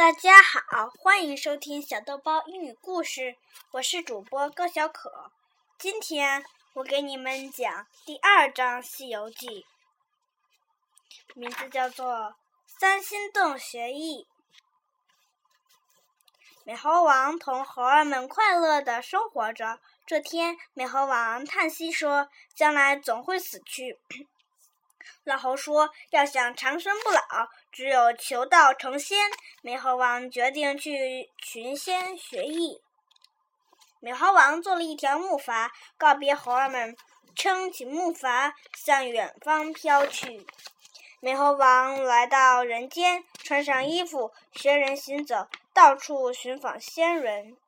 大家好，欢迎收听小豆包英语故事，我是主播高小可。今天我给你们讲第二章《西游记》，名字叫做《三星洞学艺》。美猴王同猴儿们快乐的生活着。这天，美猴王叹息说：“将来总会死去。”老猴说：“要想长生不老，只有求道成仙。”美猴王决定去寻仙学艺。美猴王做了一条木筏，告别猴儿们，撑起木筏向远方飘去。美猴王来到人间，穿上衣服，学人行走，到处寻访仙人。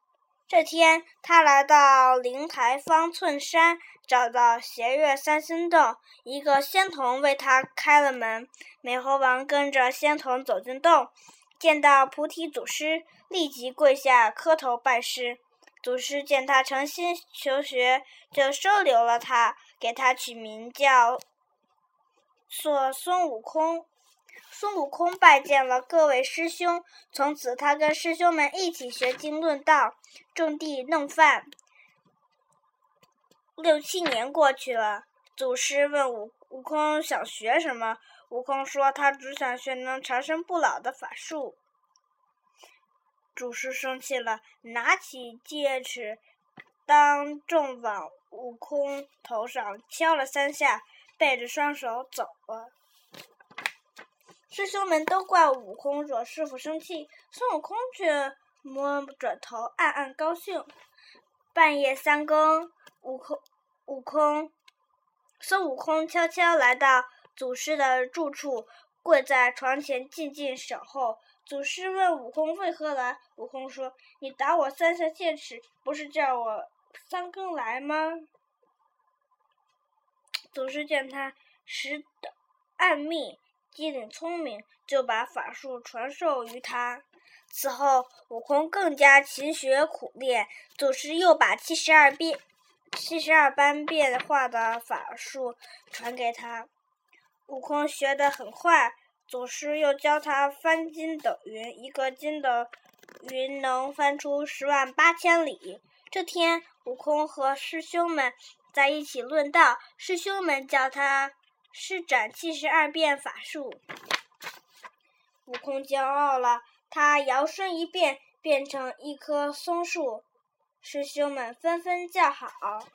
这天，他来到灵台方寸山，找到斜月三星洞，一个仙童为他开了门。美猴王跟着仙童走进洞，见到菩提祖师，立即跪下磕头拜师。祖师见他诚心求学，就收留了他，给他取名叫做孙悟空。孙悟空拜见了各位师兄，从此他跟师兄们一起学经论道，种地弄饭。六七年过去了，祖师问悟悟空想学什么，悟空说他只想学能长生不老的法术。祖师生气了，拿起戒尺，当众往悟空头上敲了三下，背着双手走了。师兄们都怪悟空惹师傅生气，孙悟空却摸着头暗暗高兴。半夜三更，悟空悟空孙悟空悄悄来到祖师的住处，跪在床前静静守候。祖师问悟空为何来，悟空说：“你打我三下戒尺，不是叫我三更来吗？”祖师见他识得暗秘。机灵聪明，就把法术传授于他。此后，悟空更加勤学苦练。祖师又把七十二变、七十二般变化的法术传给他。悟空学得很快。祖师又教他翻筋斗云，一个筋斗云能翻出十万八千里。这天，悟空和师兄们在一起论道，师兄们叫他。施展七十二变法术，悟空骄傲了，他摇身一变，变成一棵松树。师兄们纷纷叫好。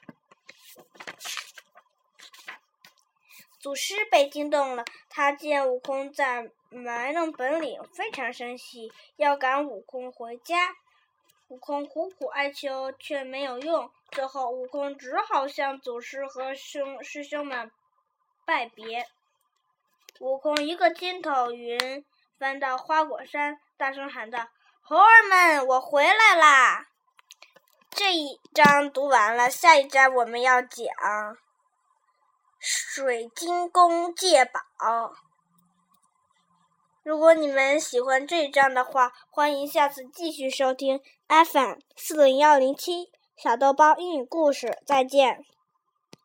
祖师被惊动了，他见悟空在埋弄本领，非常生气，要赶悟空回家。悟空苦苦哀求，却没有用。最后，悟空只好向祖师和兄师兄们。拜别，悟空一个筋斗云翻到花果山，大声喊道：“猴儿们，我回来啦！”这一章读完了，下一章我们要讲水晶宫借宝。如果你们喜欢这一章的话，欢迎下次继续收听 FM 四零幺零七小豆包英语故事。再见。